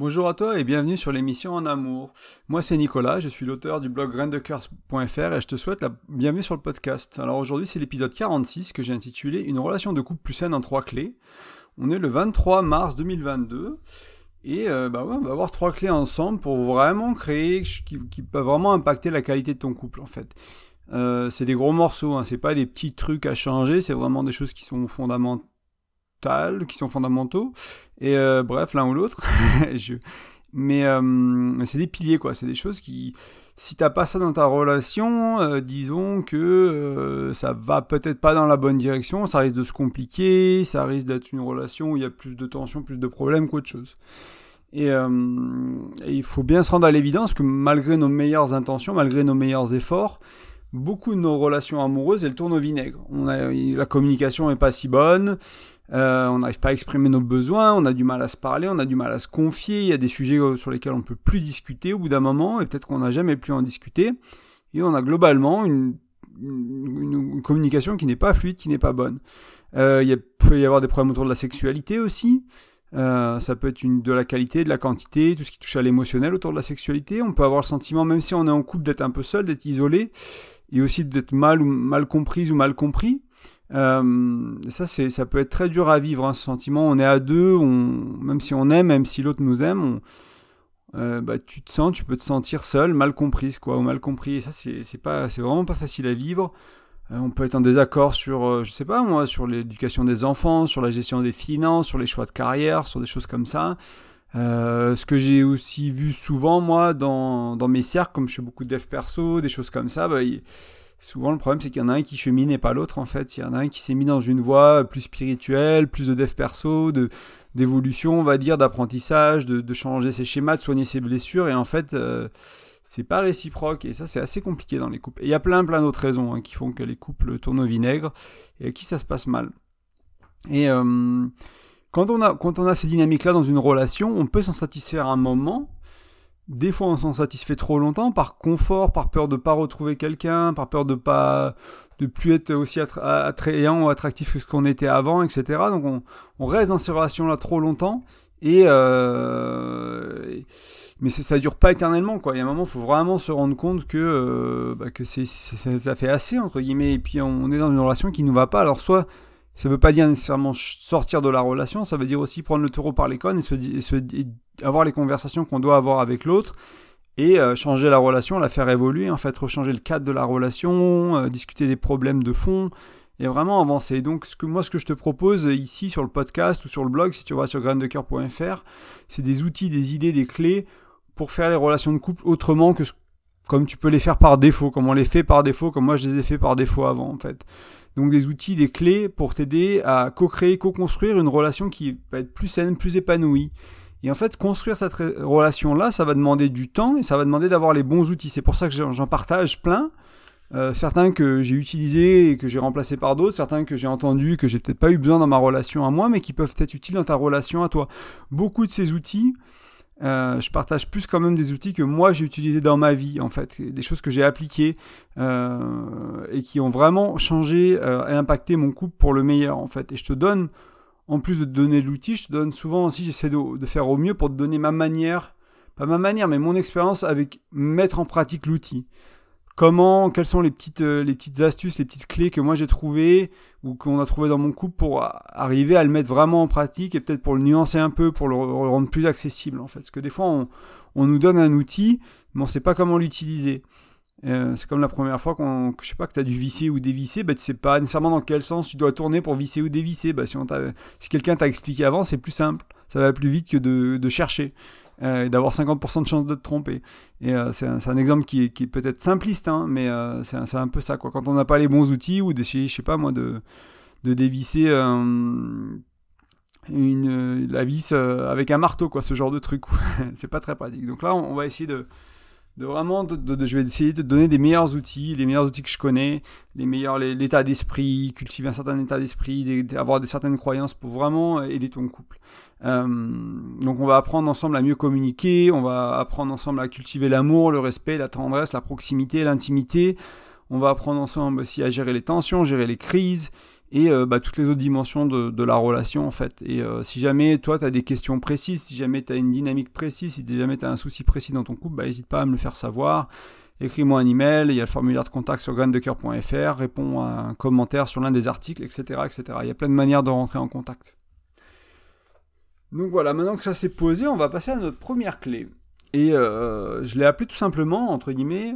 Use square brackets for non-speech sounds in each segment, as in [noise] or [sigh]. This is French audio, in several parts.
Bonjour à toi et bienvenue sur l'émission En Amour. Moi c'est Nicolas, je suis l'auteur du blog graindecoeur.fr et je te souhaite la bienvenue sur le podcast. Alors aujourd'hui c'est l'épisode 46 que j'ai intitulé Une relation de couple plus saine en trois clés. On est le 23 mars 2022 et euh, bah on va avoir trois clés ensemble pour vraiment créer, qui, peuvent vraiment impacter la qualité de ton couple en fait. Euh, c'est des gros morceaux, hein, c'est pas des petits trucs à changer, c'est vraiment des choses qui sont fondamentales qui sont fondamentaux. Et euh, bref, l'un ou l'autre. [laughs] Mais euh, c'est des piliers, quoi. C'est des choses qui, si t'as pas ça dans ta relation, euh, disons que ça va peut-être pas dans la bonne direction, ça risque de se compliquer, ça risque d'être une relation où il y a plus de tension, plus de problèmes qu'autre chose. Et, et, il faut bien se rendre à l'évidence que malgré nos meilleures intentions, malgré nos meilleurs efforts, beaucoup de nos relations amoureuses, elles tournent au vinaigre. La communication est pas si bonne, euh, on n'arrive pas à exprimer nos besoins, on a du mal à se parler, on a du mal à se confier, il y a des sujets euh, sur lesquels on ne peut plus discuter au bout d'un moment, et peut-être qu'on n'a jamais pu en discuter, et on a globalement une, communication qui n'est pas fluide, qui n'est pas bonne. Euh, il peut y avoir des problèmes autour de la sexualité aussi, ça peut être de la qualité, de la quantité, tout ce qui touche à l'émotionnel autour de la sexualité. On peut avoir le sentiment, même si on est en couple, d'être un peu seul, d'être isolé, et aussi d'être mal ou mal comprise ou mal compris. Euh, ça, c'est, ça peut être très dur à vivre, hein, ce sentiment. On est à deux, même si on aime, même si l'autre nous aime, euh, bah, tu te sens, tu peux te sentir seul, mal comprise, quoi, ou mal compris. Et ça, c'est, c'est pas, c'est vraiment pas facile à vivre. Euh, on peut être en désaccord sur, je sais pas moi, sur l'éducation des enfants, sur la gestion des finances, sur les choix de carrière, sur des choses comme ça. ce que j'ai aussi vu souvent, moi, dans, dans mes cercles, comme je fais beaucoup de dev perso, des choses comme ça, bah, souvent le problème c'est qu'il y en a un qui chemine et pas l'autre en fait. Il y en a un qui s'est mis dans une voie plus spirituelle, plus de dev perso, de d'évolution on va dire, d'apprentissage, de, changer ses schémas, de soigner ses blessures et en fait euh, c'est pas réciproque et ça c'est assez compliqué dans les couples. Et il y a plein plein d'autres raisons hein, qui font que les couples tournent au vinaigre et à qui ça se passe mal. Et euh, quand on a quand on a ces dynamiques là dans une relation, on peut s'en satisfaire un moment des fois on s'en satisfait trop longtemps par confort, par peur de pas retrouver quelqu'un, par peur de pas de plus être aussi attrayant ou attractif que ce qu'on était avant, etc. Donc on, reste dans ces relations là trop longtemps et euh, mais ça dure pas éternellement quoi. Il y a un moment, il faut vraiment se rendre compte que euh, bah, c'est ça fait assez entre guillemets et puis on est dans une relation qui nous va pas. Alors soit ça ne veut pas dire nécessairement sortir de la relation, ça veut dire aussi prendre le taureau par les cônes et, avoir les conversations qu'on doit avoir avec l'autre et euh, changer la relation, la faire évoluer, en fait, rechanger le cadre de la relation, euh, discuter des problèmes de fond et vraiment avancer. Donc, ce que, moi, ce que je te propose ici sur le podcast ou sur le blog, si tu vas sur graindecoeur.fr, c'est des outils, des idées, des clés pour faire les relations de couple autrement que comme tu peux les faire par défaut, comme on les fait par défaut, comme moi je les ai fait par défaut avant, en fait. Donc des outils, des clés pour t'aider à co-créer, co-construire une relation qui va être plus saine, plus épanouie. Et en fait, construire cette relation-là, ça va demander du temps et ça va demander d'avoir les bons outils. C'est pour ça que j'en partage plein. Euh, certains que j'ai utilisés et que j'ai remplacés par d'autres, certains que j'ai entendus, que j'ai peut-être pas eu besoin dans ma relation à moi, mais qui peuvent être utiles dans ta relation à toi. Beaucoup de ces outils, euh, je partage plus quand même des outils que moi j'ai utilisés dans ma vie, en fait, des choses que j'ai appliquées euh, et qui ont vraiment changé euh, et impacté mon couple pour le meilleur, en fait. Et je te donne, en plus de te donner l'outil, je te donne souvent aussi, j'essaie de, de, faire au mieux pour te donner ma manière, pas ma manière, mais mon expérience avec mettre en pratique l'outil comment, quelles sont les petites, euh, les petites astuces, les petites clés que moi j'ai trouvées ou qu'on a trouvées dans mon couple pour arriver à le mettre vraiment en pratique et peut-être pour le nuancer un peu, pour le rendre plus accessible en fait. Parce que des fois on, nous donne un outil, mais on ne sait pas comment l'utiliser. Euh, c'est comme la première fois qu'on, je sais pas, que tu as dû visser ou dévisser, bah, tu sais pas nécessairement dans quel sens tu dois tourner pour visser ou dévisser. Bah, si, quelqu'un t'a expliqué avant, c'est plus simple. Ça va plus vite que de chercher. Euh, et d'avoir 50% de chance de te tromper. Et euh, c'est un, exemple qui est, qui peut-être simpliste, hein, mais euh, c'est un, un, peu ça. Quoi. Quand on n'a pas les bons outils ou d'essayer, je sais pas moi, de, de dévisser une, la vis avec un marteau, quoi, ce genre de truc. [laughs] c'est pas très pratique. Donc là, on va essayer de de vraiment, de, je vais essayer de donner des meilleurs outils, les meilleurs outils que je connais, les meilleurs, l'état d'esprit, cultiver un certain état d'esprit, avoir des certaines croyances pour vraiment aider ton couple. Euh, donc on va apprendre ensemble à mieux communiquer, on va apprendre ensemble à cultiver l'amour, le respect, la tendresse, la proximité, l'intimité. On va apprendre ensemble aussi à gérer les tensions, gérer les crises, et euh, bah, toutes les autres dimensions de, la relation en fait. Et euh, si jamais toi tu as des questions précises, si jamais tu as une dynamique précise, si jamais tu as un souci précis dans ton couple, bah, n'hésite pas à me le faire savoir. Écris-moi un email, il y a le formulaire de contact sur graindecoeur.fr, réponds à un commentaire sur l'un des articles, etc., etc. Il y a plein de manières de rentrer en contact. Donc voilà, maintenant que ça s'est posé, on va passer à notre première clé. Et euh, je l'ai appelé tout simplement, entre guillemets,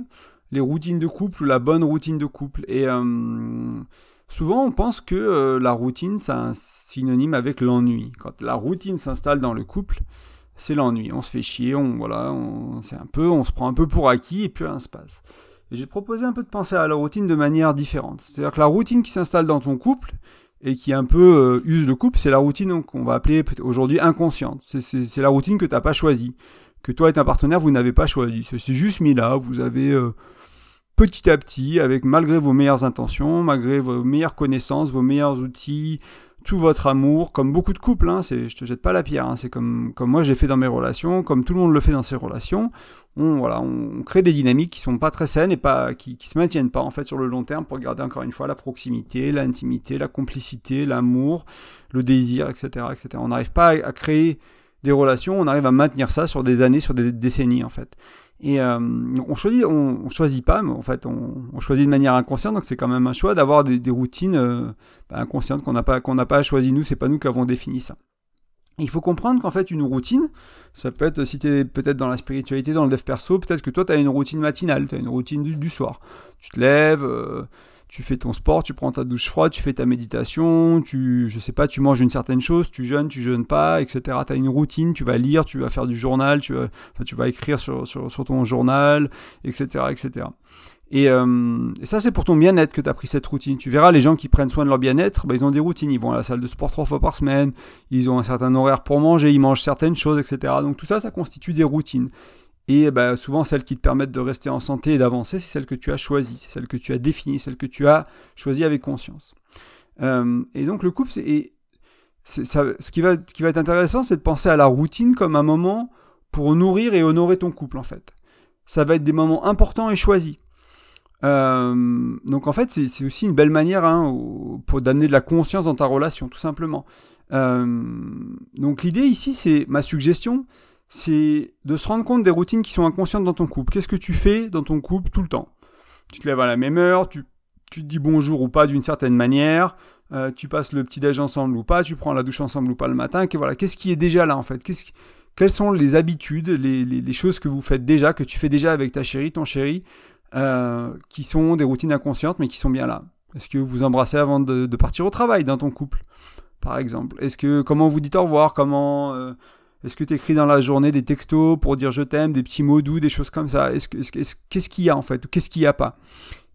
les routines de couple ou la bonne routine de couple. Et Souvent, on pense que euh, la routine, c'est un synonyme avec l'ennui. Quand la routine s'installe dans le couple, c'est l'ennui. On se fait chier, on voilà, on, un peu, on se prend un peu pour acquis et puis rien se passe. Et j'ai proposé un peu de penser à la routine de manière différente. C'est-à-dire que la routine qui s'installe dans ton couple et qui un peu euh, use le couple, c'est la routine qu'on va appeler aujourd'hui inconsciente. C'est, la routine que tu n'as pas choisie, que toi et ta partenaire vous n'avez pas choisi. C'est, juste mis là, vous avez euh, petit à petit, avec malgré vos meilleures intentions, malgré vos meilleures connaissances, vos meilleurs outils, tout votre amour, comme beaucoup de couples, hein, c'est, je te jette pas la pierre, hein, c'est comme, comme moi j'ai fait dans mes relations, comme tout le monde le fait dans ses relations, on, voilà, on crée des dynamiques qui sont pas très saines et pas, qui, qui se maintiennent pas en fait sur le long terme pour garder encore une fois la proximité, l'intimité, la complicité, l'amour, le désir, etc. etc. On n'arrive pas à créer des relations, on arrive à maintenir ça sur des années, sur des décennies en fait. Et euh, on choisit, on, choisit pas, mais en fait, on, choisit de manière inconsciente, donc c'est quand même un choix d'avoir des, routines euh, bah, inconscientes qu'on n'a pas, qu'on n'a pas choisi nous, c'est pas nous qui avons défini ça. il faut comprendre qu'en fait, une routine, ça peut être, si tu es peut-être dans la spiritualité, dans le dev perso, peut-être que toi, tu as une routine matinale, tu as une routine du, soir. Tu te lèves, euh, tu fais ton sport, tu prends ta douche froide, tu fais ta méditation, tu, je sais pas, tu manges une certaine chose, tu jeûnes, tu jeûnes pas, etc. Tu as une routine, tu vas lire, tu vas faire du journal, tu vas, tu vas écrire sur, sur, ton journal, etc. etc. Et, euh, et ça, c'est pour ton bien-être que tu as pris cette routine. Tu verras, les gens qui prennent soin de leur bien-être, bah, ils ont des routines. Ils vont à la salle de sport trois fois par semaine, ils ont un certain horaire pour manger, ils mangent certaines choses, etc. Donc tout ça, ça constitue des routines. Et bah, souvent, celles qui te permettent de rester en santé et d'avancer, c'est celles que tu as choisies, c'est celles que tu as définies, celles que tu as choisies avec conscience. Euh, et donc, le couple, c'est, ce qui va, qui va être intéressant, c'est de penser à la routine comme un moment pour nourrir et honorer ton couple, en fait. Ça va être des moments importants et choisis. Euh, donc en fait, c'est aussi une belle manière hein, pour d'amener de la conscience dans ta relation, tout simplement. Euh, donc l'idée ici, c'est ma suggestion, c'est de se rendre compte des routines qui sont inconscientes dans ton couple. Qu'est-ce que tu fais dans ton couple tout le temps? Tu te lèves à la même heure, tu, te dis bonjour ou pas d'une certaine manière, euh, tu passes le petit-déj ensemble ou pas, tu prends la douche ensemble ou pas le matin. voilà, qu'est-ce qui est déjà là en fait? Quelles sont les habitudes, les, choses que vous faites déjà, que tu fais déjà avec ta chérie, ton chéri, euh, qui sont des routines inconscientes mais qui sont bien là? Est-ce que vous embrassez avant de, partir au travail dans ton couple, par exemple? Est-ce que comment vous dites au revoir? Comment euh, est-ce que tu écris dans la journée des textos pour dire je t'aime, des petits mots doux, des choses comme ça? Est-ce Qu'est-ce qu'il y a en fait? Qu'est-ce qu'il n'y a pas?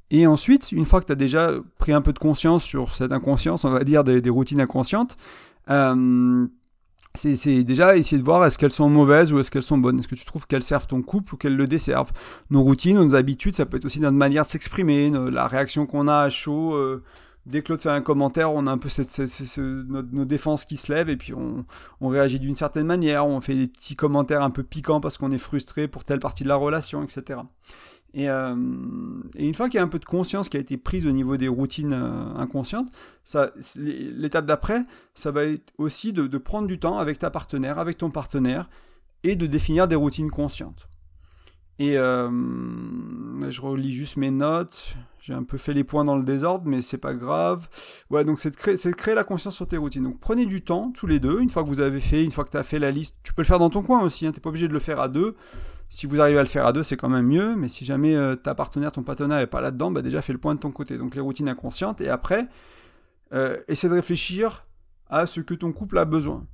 Et ensuite, une fois que tu as déjà pris un peu de conscience sur cette inconscience, on va dire des, routines inconscientes, euh, c'est déjà essayer de voir est-ce qu'elles sont mauvaises ou est-ce qu'elles sont bonnes? Est-ce que tu trouves qu'elles servent ton couple ou qu'elles le desservent? Nos routines, nos habitudes, ça peut être aussi notre manière de s'exprimer, la réaction qu'on a à chaud. Euh, dès que l'autre fait un commentaire, on a un peu nos, défenses qui se lèvent et puis on, réagit d'une certaine manière, on fait des petits commentaires un peu piquants parce qu'on est frustré pour telle partie de la relation, etc. Euh, et, une fois qu'il y a un peu de conscience qui a été prise au niveau des routines euh, inconscientes, l'étape d'après, ça va être aussi de, de prendre du temps avec ta partenaire, avec ton partenaire, et de définir des routines conscientes. Et euh, je relis juste mes notes. J'ai un peu fait les points dans le désordre, mais c'est pas grave. Ouais, donc c'est de, créer, de créer la conscience sur tes routines. Donc prenez du temps, tous les deux, une fois que vous avez fait, une fois que tu as fait la liste. Tu peux le faire dans ton coin aussi, hein, tu n'es pas obligé de le faire à deux. Si vous arrivez à le faire à deux, c'est quand même mieux. Mais si jamais euh, ta partenaire, ton partenaire n'est pas là-dedans, bah déjà fais le point de ton côté. Donc les routines inconscientes. Et après, euh, essaie de réfléchir à ce que ton couple a besoin.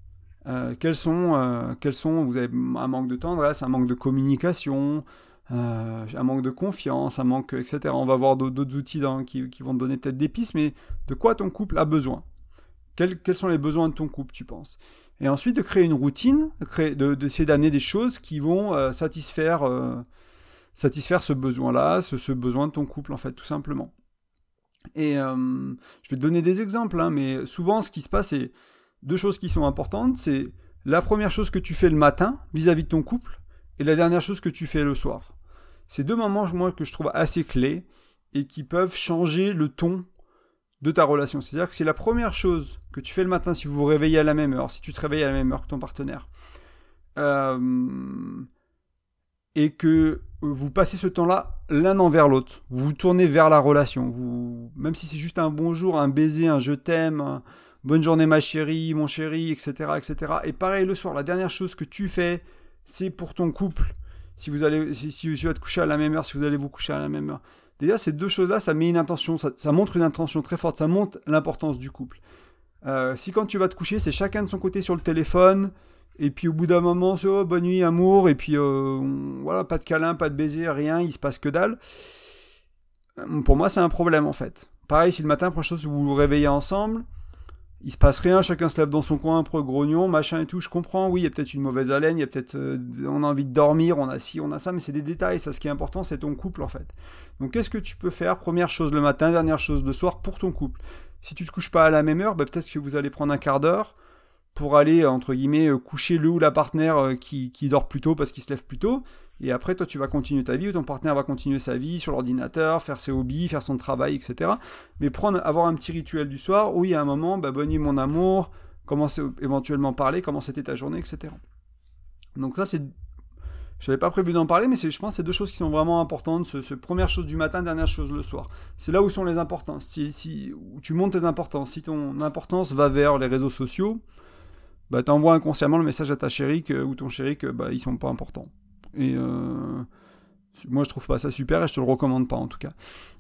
Euh, quels, sont, quels sont, vous avez un manque de tendresse, un manque de communication, euh, un manque de confiance, un manque, etc. On va voir d'autres outils qui, vont te donner peut-être des pistes, mais de quoi ton couple a besoin? Quels, sont les besoins de ton couple, tu penses? Et ensuite, de créer une routine, d'essayer de, de, d'amener des choses qui vont satisfaire, satisfaire ce besoin-là, ce, ce, besoin de ton couple, en fait, tout simplement. Et je vais te donner des exemples, hein, mais souvent, ce qui se passe, c'est deux choses qui sont importantes, c'est la première chose que tu fais le matin vis-à-vis de ton couple et la dernière chose que tu fais le soir. C'est deux moments que je trouve assez clés et qui peuvent changer le ton de ta relation. C'est-à-dire que c'est la première chose que tu fais le matin si vous vous réveillez à la même heure, si tu te réveilles à la même heure que ton partenaire, euh, et que vous passez ce temps-là l'un envers l'autre. Vous vous tournez vers la relation. Même si c'est juste un bonjour, un baiser, un je t'aime, bonne journée ma chérie, mon chéri, etc., etc. Et pareil le soir, la dernière chose que tu fais, c'est pour ton couple. Si vous allez, si, tu vas te coucher à la même heure, si vous allez vous coucher à la même heure. Déjà, ces deux choses-là, ça met une intention, ça, montre une intention très forte, ça montre l'importance du couple. Euh, si quand tu vas te coucher, c'est chacun de son côté sur le téléphone, et puis au bout d'un moment, c'est oh, bonne nuit, amour, et puis euh, voilà, pas de câlin, pas de baiser, rien, il se passe que dalle. Euh, pour moi, c'est un problème en fait. Pareil, si le matin, première chose, vous vous réveillez ensemble, il se passe rien, chacun se lève dans son coin, un peu grognon, machin et tout, je comprends, oui, il y a peut-être une mauvaise haleine, il y a peut-être, euh, on a envie de dormir, on a ci, on a ça, mais c'est des détails, ça, ce qui est important, c'est ton couple, en fait. Donc, qu'est-ce que tu peux faire, première chose le matin, dernière chose le soir, pour ton couple? Si tu te couches pas à la même heure, bah, peut-être que vous allez prendre un quart d'heure pour aller, entre guillemets, euh, coucher le ou la partenaire euh, qui, qui dort plus tôt parce qu'il se lève plus tôt, et après, toi, tu vas continuer ta vie, ou ton partenaire va continuer sa vie sur l'ordinateur, faire ses hobbies, faire son travail, etc. Mais avoir un petit rituel du soir où il y a un moment, bah, bonne mon amour, commencer éventuellement parler, comment c'était ta journée, etc. Donc ça, c'est... Je n'avais pas prévu d'en parler, mais je pense que c'est deux choses qui sont vraiment importantes. Ce, première chose du matin, dernière chose le soir. C'est là où sont les importances. Si, tu montes tes importances. Si ton importance va vers les réseaux sociaux, bah, tu envoies inconsciemment le message à ta chérie que, ou ton chéri que bah, ils sont pas importants. Et euh, moi, je trouve pas ça super et je te le recommande pas en tout cas.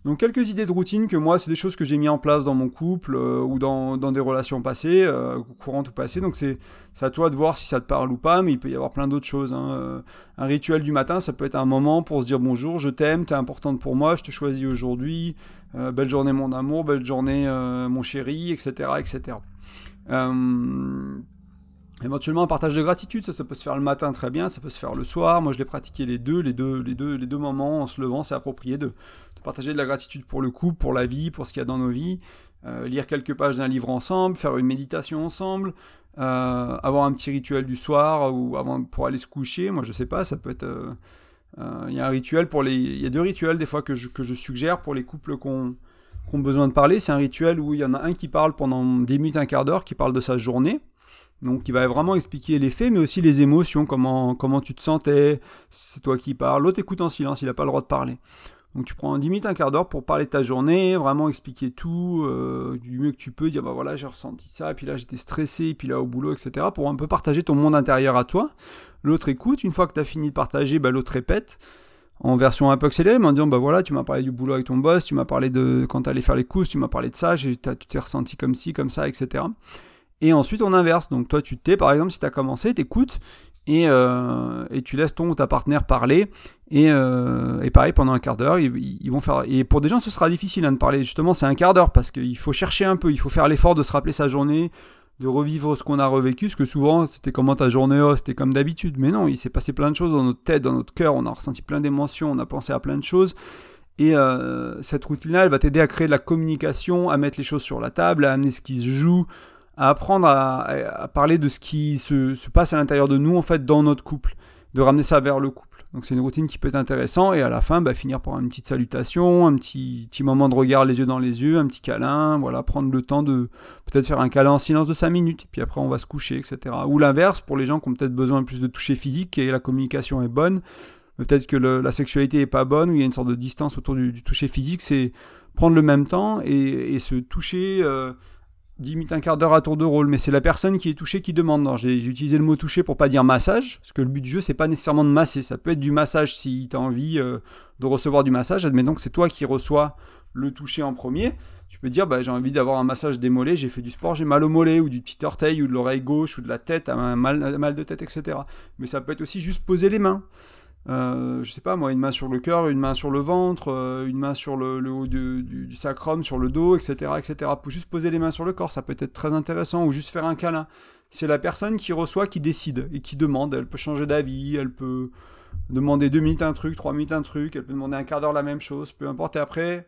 Donc, quelques idées de routine que moi, c'est des choses que j'ai mis en place dans mon couple euh, ou dans, dans, des relations passées, euh, courantes ou passées. Donc, c'est à toi de voir si ça te parle ou pas, mais il peut y avoir plein d'autres choses. Hein. Un rituel du matin, ça peut être un moment pour se dire bonjour, je t'aime, tu es importante pour moi, je te choisis aujourd'hui, belle journée mon amour, belle journée mon chéri, etc. etc. Éventuellement, un partage de gratitude, ça, peut se faire le matin très bien, ça peut se faire le soir. Moi, je l'ai pratiqué les deux, les deux, les deux, les deux moments en se levant, c'est approprié de, partager de la gratitude pour le couple, pour la vie, pour ce qu'il y a dans nos vies. Euh, lire quelques pages d'un livre ensemble, faire une méditation ensemble, euh, avoir un petit rituel du soir ou avant pour aller se coucher. Moi, je sais pas, ça peut être. Euh, il y a un rituel pour les. Il y a deux rituels des fois que je, que je suggère pour les couples qui ont, qui ont besoin de parler. C'est un rituel où il y en a un qui parle pendant 10 minutes, un quart d'heure, qui parle de sa journée donc, il va vraiment expliquer les faits, mais aussi les émotions, comment, comment tu te sentais, c'est toi qui parles. L'autre écoute en silence, il n'a pas le droit de parler. Donc, tu prends 10 minutes, un quart d'heure pour parler de ta journée, vraiment expliquer tout, euh, du mieux que tu peux, dire bah voilà, j'ai ressenti ça, et puis là, j'étais stressé, et puis là, au boulot, etc., pour un peu partager ton monde intérieur à toi. L'autre écoute, une fois que tu as fini de partager, bah, l'autre répète en version un peu accélérée, en disant bah voilà, tu m'as parlé du boulot avec ton boss, tu m'as parlé de quand tu allais faire les courses, tu m'as parlé de ça, tu t'es ressenti comme ci, comme ça, etc. Et ensuite, on inverse. Donc, toi, tu t'es, par exemple, si tu as commencé, t'écoutes et, euh, et tu laisses ton ou ta partenaire parler. Et, euh, et pareil, pendant un quart d'heure, ils, vont faire. Et pour des gens, ce sera difficile hein, de parler. Justement, c'est un quart d'heure parce qu'il faut chercher un peu, il faut faire l'effort de se rappeler sa journée, de revivre ce qu'on a revécu. Parce que souvent, c'était comment ta journée, oh, c'était comme d'habitude. Mais non, il s'est passé plein de choses dans notre tête, dans notre cœur. On a ressenti plein d'émotions, on a pensé à plein de choses. Et euh, cette routine-là, elle va t'aider à créer de la communication, à mettre les choses sur la table, à amener ce qui se joue, à apprendre à, parler de ce qui se, passe à l'intérieur de nous, en fait, dans notre couple, de ramener ça vers le couple. Donc c'est une routine qui peut être intéressante, et à la fin, bah, finir par une petite salutation, un petit, petit moment de regard les yeux dans les yeux, un petit câlin, voilà, prendre le temps de peut-être faire un câlin en silence de 5 minutes, puis après on va se coucher, etc. Ou l'inverse, pour les gens qui ont peut-être besoin plus de toucher physique et la communication est bonne, peut-être que la sexualité est pas bonne, ou il y a une sorte de distance autour du, toucher physique, c'est prendre le même temps et, se toucher... Euh, 10 minutes, un quart d'heure à tour de rôle, mais c'est la personne qui est touchée qui demande. J'ai utilisé le mot toucher pour pas dire massage, parce que le but du jeu, c'est pas nécessairement de masser. Ça peut être du massage si tu as envie euh, de recevoir du massage. Admettons que c'est toi qui reçois le toucher en premier. Tu peux dire, bah, j'ai envie d'avoir un massage des mollets, j'ai fait du sport, j'ai mal au mollet, ou du petit orteil, ou de l'oreille gauche, ou de la tête, un mal, mal de tête, etc. Mais ça peut être aussi juste poser les mains. Euh, je sais pas moi, une main sur le cœur, une main sur le ventre, euh, une main sur le, haut du, sacrum, sur le dos, etc., etc. Pour juste poser les mains sur le corps, ça peut être très intéressant, ou juste faire un câlin. C'est la personne qui reçoit qui décide et qui demande. Elle peut changer d'avis, elle peut demander deux minutes un truc, trois minutes un truc, elle peut demander un quart d'heure la même chose, peu importe. Et après,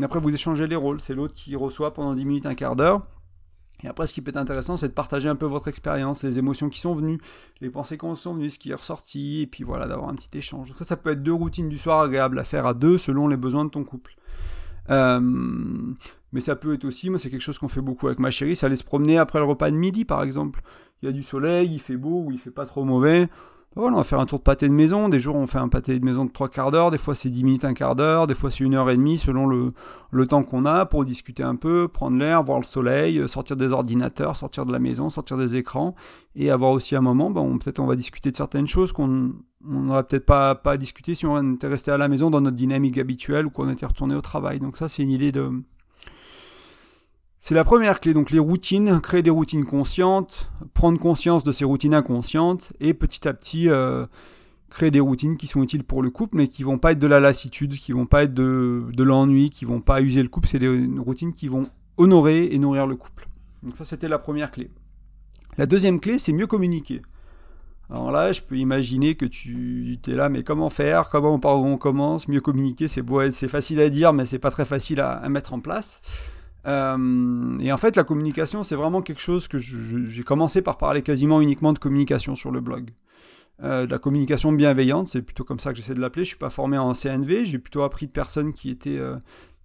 après vous échangez les rôles. C'est l'autre qui reçoit pendant dix minutes un quart d'heure. Et après, ce qui peut être intéressant, c'est de partager un peu votre expérience, les émotions qui sont venues, les pensées qui sont venues, ce qui est ressorti, et puis voilà, d'avoir un petit échange. Donc ça, ça peut être deux routines du soir agréables à faire à deux selon les besoins de ton couple. Euh, Mais ça peut être aussi, moi c'est quelque chose qu'on fait beaucoup avec ma chérie, ça aller se promener après le repas de midi par exemple. Il y a du soleil, il fait beau ou il fait pas trop mauvais. On va faire un tour de pâté de maison. Des jours, on fait un pâté de maison de trois quarts d'heure. Des fois, c'est 10 minutes, un quart d'heure. Des fois, c'est une heure et demie selon le, le temps qu'on a pour discuter un peu, prendre l'air, voir le soleil, euh, sortir des ordinateurs, sortir de la maison, sortir des écrans et avoir aussi un moment, ben, peut-être on va discuter de certaines choses qu'on n'aurait peut-être pas, pas discuté si on était resté à la maison dans notre dynamique habituelle ou qu'on était retourné au travail. Donc ça, c'est une idée de, c'est la première clé, donc les routines, créer des routines conscientes, prendre conscience de ces routines inconscientes et petit à petit euh, créer des routines qui sont utiles pour le couple mais qui vont pas être de la lassitude, qui vont pas être de, l'ennui, qui vont pas user le couple, c'est des routines qui vont honorer et nourrir le couple. Donc ça c'était la première clé. La deuxième clé c'est mieux communiquer. Alors là, je peux imaginer que tu es là, mais comment faire? Comment on, commence? Mieux communiquer, c'est c'est facile à dire, mais c'est pas très facile à mettre en place. Euh, et en fait, la communication, c'est vraiment quelque chose que j'ai commencé par parler quasiment uniquement de communication sur le blog. Euh, la communication bienveillante, c'est plutôt comme ça que j'essaie de l'appeler. Je suis pas formé en CNV, j'ai plutôt appris de personnes qui étaient euh,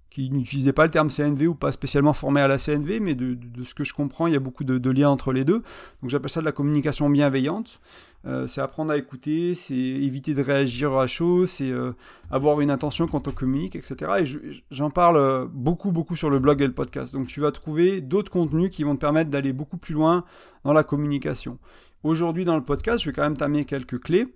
qui n'utilisaient pas le terme CNV ou pas spécialement formés à la CNV, mais de, ce que je comprends, il y a beaucoup de, liens entre les deux. Donc j'appelle ça de la communication bienveillante. Euh, c'est apprendre à écouter, c'est éviter de réagir à chaud, c'est euh, avoir une intention quand on communique, etc. Et j'en parle euh, beaucoup, beaucoup sur le blog et le podcast. Donc tu vas trouver d'autres contenus qui vont te permettre d'aller beaucoup plus loin dans la communication. Aujourd'hui dans le podcast, je vais quand même t'amener quelques clés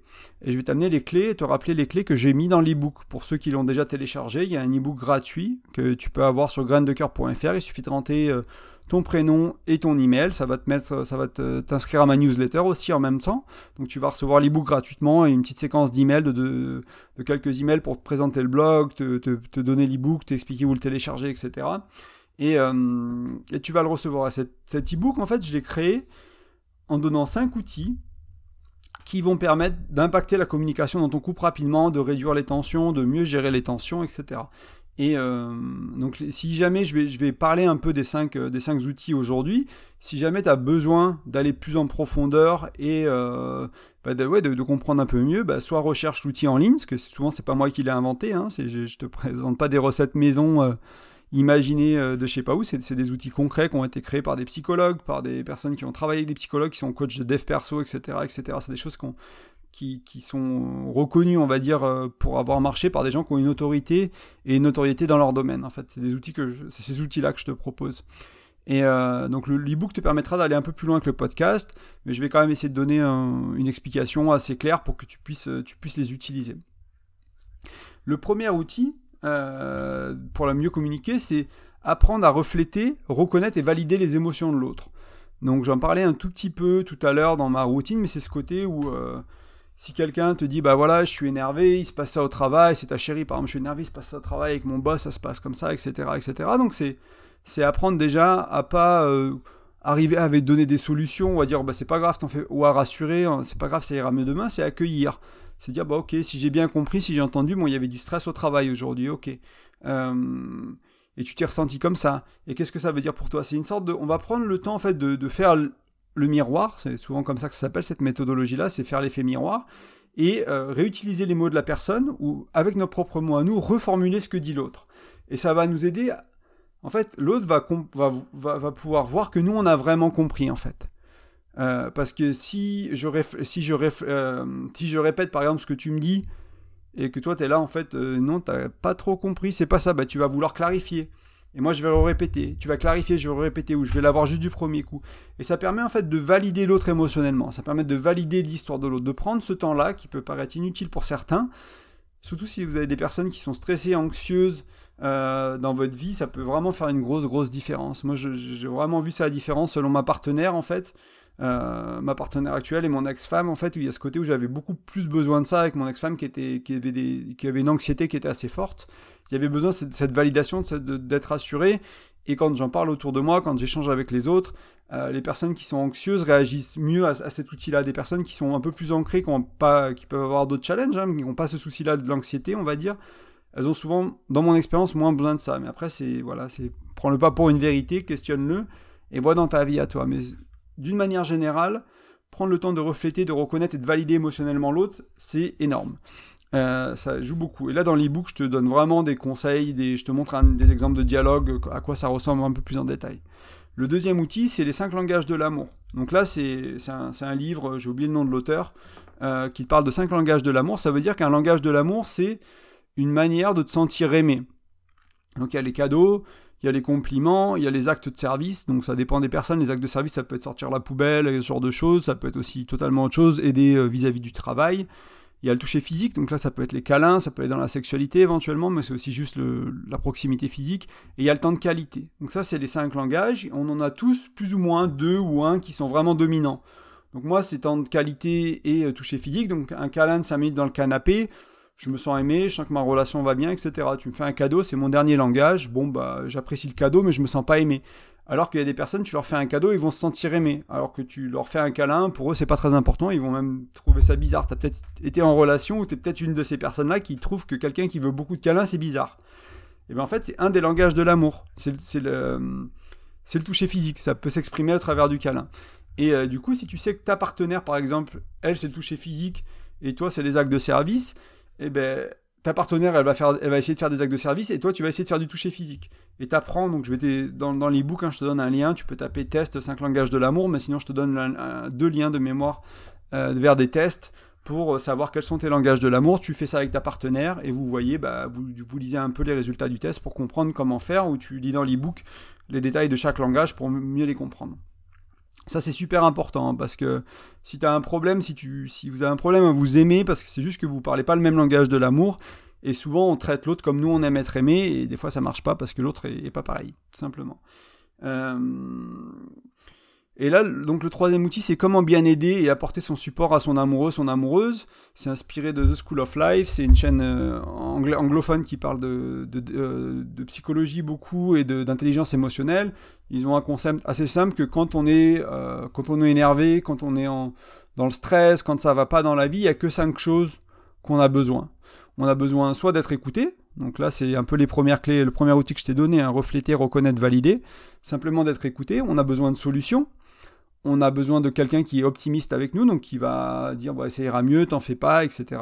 et je vais t'amener les clés et te rappeler les clés que j'ai mis dans l'ebook. Pour ceux qui l'ont déjà téléchargé, il y a un ebook gratuit que tu peux avoir sur graindecoeur.fr. Il suffit de rentrer ton prénom et ton email. Ça va te mettre, ça va t'inscrire à ma newsletter aussi en même temps. Donc tu vas recevoir l'ebook gratuitement et une petite séquence d'emails de, de, quelques emails pour te présenter le blog, te, te, donner l'ebook, t'expliquer où le télécharger, etc. Et, euh, et tu vas le recevoir. Cet, cet ebook, en fait, je l'ai créé en donnant cinq outils qui vont permettre d'impacter la communication dans ton couple rapidement, de réduire les tensions, de mieux gérer les tensions, etc. Et euh, donc si jamais je vais, je vais parler un peu des cinq, euh, des cinq outils aujourd'hui, si jamais tu as besoin d'aller plus en profondeur et euh, bah, de, ouais, de, comprendre un peu mieux, bah, soit recherche l'outil en ligne, parce que souvent c'est pas moi qui l'ai inventé, hein, je, je te présente pas des recettes maison Imaginez euh, de je sais pas où, c'est des outils concrets qui ont été créés par des psychologues, par des personnes qui ont travaillé avec des psychologues, qui sont coachs de dev perso, etc. etc. C'est des choses qui, sont reconnues, on va dire, euh, pour avoir marché par des gens qui ont une autorité et une notoriété dans leur domaine. En fait, c'est des outils que ces outils-là que je te propose. Et euh, donc l'e-book te permettra d'aller un peu plus loin que le podcast, mais je vais quand même essayer de donner une explication assez claire pour que tu puisses, tu puisses les utiliser. Le premier outil, euh, pour la mieux communiquer, c'est apprendre à refléter, reconnaître et valider les émotions de l'autre. Donc j'en parlais un tout petit peu tout à l'heure dans ma routine, mais c'est ce côté où si quelqu'un te dit bah voilà je suis énervé, il se passe ça au travail, c'est ta chérie par exemple je suis énervé, il se passe ça au travail avec mon boss, ça se passe comme ça, etc. etc. Donc c'est, apprendre déjà à pas euh, arriver à donner des solutions ou à dire bah c'est pas grave, t'en fais, ou à rassurer, hein, c'est pas grave, ça ira mieux demain, c'est accueillir c'est dire, bah ok, si j'ai bien compris, si j'ai entendu, bon, il y avait du stress au travail aujourd'hui, ok. Euh, et tu t'es ressenti comme ça. Et qu'est-ce que ça veut dire pour toi? C'est une sorte de... On va prendre le temps, en fait, de, faire le miroir, c'est souvent comme ça que ça s'appelle cette méthodologie-là, c'est faire l'effet miroir, et euh, réutiliser les mots de la personne, ou avec nos propres mots à nous, reformuler ce que dit l'autre. Et ça va nous aider, en fait, l'autre va, va, pouvoir voir que nous, on a vraiment compris, en fait. Euh, parce que si je, si, je euh, si je répète par exemple ce que tu me dis et que toi tu es là en fait, non, tu pas trop compris, c'est pas ça, bah, tu vas vouloir clarifier. Et moi je vais le répéter, tu vas clarifier, je vais le répéter ou je vais l'avoir juste du premier coup. Et ça permet en fait de valider l'autre émotionnellement, ça permet de valider l'histoire de l'autre, de prendre ce temps-là qui peut paraître inutile pour certains, surtout si vous avez des personnes qui sont stressées, anxieuses, dans votre vie, ça peut vraiment faire une grosse, grosse différence. Moi, j'ai vraiment vu ça la différence selon ma partenaire, en fait. Euh, ma partenaire actuelle et mon ex-femme, en fait, il y a ce côté où j'avais beaucoup plus besoin de ça avec mon ex-femme qui, était, qui, avait des, qui avait une anxiété qui était assez forte. Il y avait besoin de cette, validation, d'être assuré. Et quand j'en parle autour de moi, quand j'échange avec les autres, euh, les personnes qui sont anxieuses réagissent mieux à, cet outil-là. Des personnes qui sont un peu plus ancrées, qui, ont pas, qui peuvent avoir d'autres challenges, hein, qui n'ont pas ce souci-là de l'anxiété, on va dire, elles ont souvent, dans mon expérience, moins besoin de ça. Mais après, c'est voilà, c'est prends-le pas pour une vérité, questionne-le et vois dans ta vie à toi. Mais d'une manière générale, prendre le temps de refléter, de reconnaître et de valider émotionnellement l'autre, c'est énorme. Euh, ça joue beaucoup. Et là, dans l'ebook, je te donne vraiment des conseils, je te montre des exemples de dialogue, à quoi ça ressemble un peu plus en détail. Le deuxième outil, c'est les cinq langages de l'amour. Donc là, c'est un, un, livre, j'ai oublié le nom de l'auteur, euh, qui parle de cinq langages de l'amour. Ça veut dire qu'un langage de l'amour, c'est une manière de te sentir aimé. Donc il y a les cadeaux, il y a les compliments, il y a les actes de service, donc ça dépend des personnes. Les actes de service, ça peut être sortir la poubelle, ce genre de choses, ça peut être aussi totalement autre chose, aider euh, vis-à-vis du travail. Il y a le toucher physique, donc là ça peut être les câlins, ça peut être dans la sexualité éventuellement, mais c'est aussi juste la proximité physique. Et il y a le temps de qualité. Donc ça c'est les cinq langages. On en a tous plus ou moins deux ou un qui sont vraiment dominants. Donc moi c'est temps de qualité et euh, toucher physique. Donc un câlin de 5 minutes dans le canapé, je me sens aimé, je sens que ma relation va bien, etc. Tu me fais un cadeau, c'est mon dernier langage. Bon bah j'apprécie le cadeau, mais je me sens pas aimé. Alors qu'il y a des personnes, tu leur fais un cadeau, ils vont se sentir aimés. Alors que tu leur fais un câlin, pour eux, c'est pas très important, ils vont même trouver ça bizarre. Tu as peut-être été en relation ou tu es peut-être une de ces personnes-là qui trouve que quelqu'un qui veut beaucoup de câlins, c'est bizarre. Et bien en fait, c'est un des langages de l'amour. C'est le, le toucher physique, ça peut s'exprimer à travers du câlin. Et euh, du coup, si tu sais que ta partenaire, par exemple, elle, c'est le toucher physique et toi, c'est les actes de service, eh ben ta partenaire, elle va, faire, elle va essayer de faire des actes de service et toi, tu vas essayer de faire du toucher physique. Et t'apprends, donc je vais dans, dans les hein, je te donne un lien, tu peux taper test 5 langages de l'amour, mais sinon je te donne deux liens de mémoire euh, vers des tests pour euh, savoir quels sont tes langages de l'amour. Tu fais ça avec ta partenaire et vous voyez, bah, vous, vous, lisez un peu les résultats du test pour comprendre comment faire, ou tu lis dans l'e-book les détails de chaque langage pour mieux les comprendre. Ça, c'est super important hein, parce que si tu as un problème, si, tu, si vous avez un problème à vous aimer, parce que c'est juste que vous parlez pas le même langage de l'amour, et souvent on traite l'autre comme nous on aime être aimé, et des fois ça marche pas parce que l'autre est, pas pareil, simplement. Euh, et là, donc le troisième outil, c'est comment bien aider et apporter son support à son amoureux, son amoureuse. C'est inspiré de The School of Life, c'est une chaîne euh, anglophone qui parle de, euh, psychologie beaucoup et d'intelligence émotionnelle. Ils ont un concept assez simple que quand on est, euh, quand on est énervé, quand on est dans le stress, quand ça va pas dans la vie, il n'y a que cinq choses qu'on a besoin. On a besoin soit d'être écouté, donc là, c'est un peu les premières clés, le premier outil que je t'ai donné, hein, refléter, reconnaître, valider. Simplement d'être écouté. On a besoin de solutions on a besoin de quelqu'un qui est optimiste avec nous, donc qui va dire bah, ça ira mieux, t'en fais pas, etc.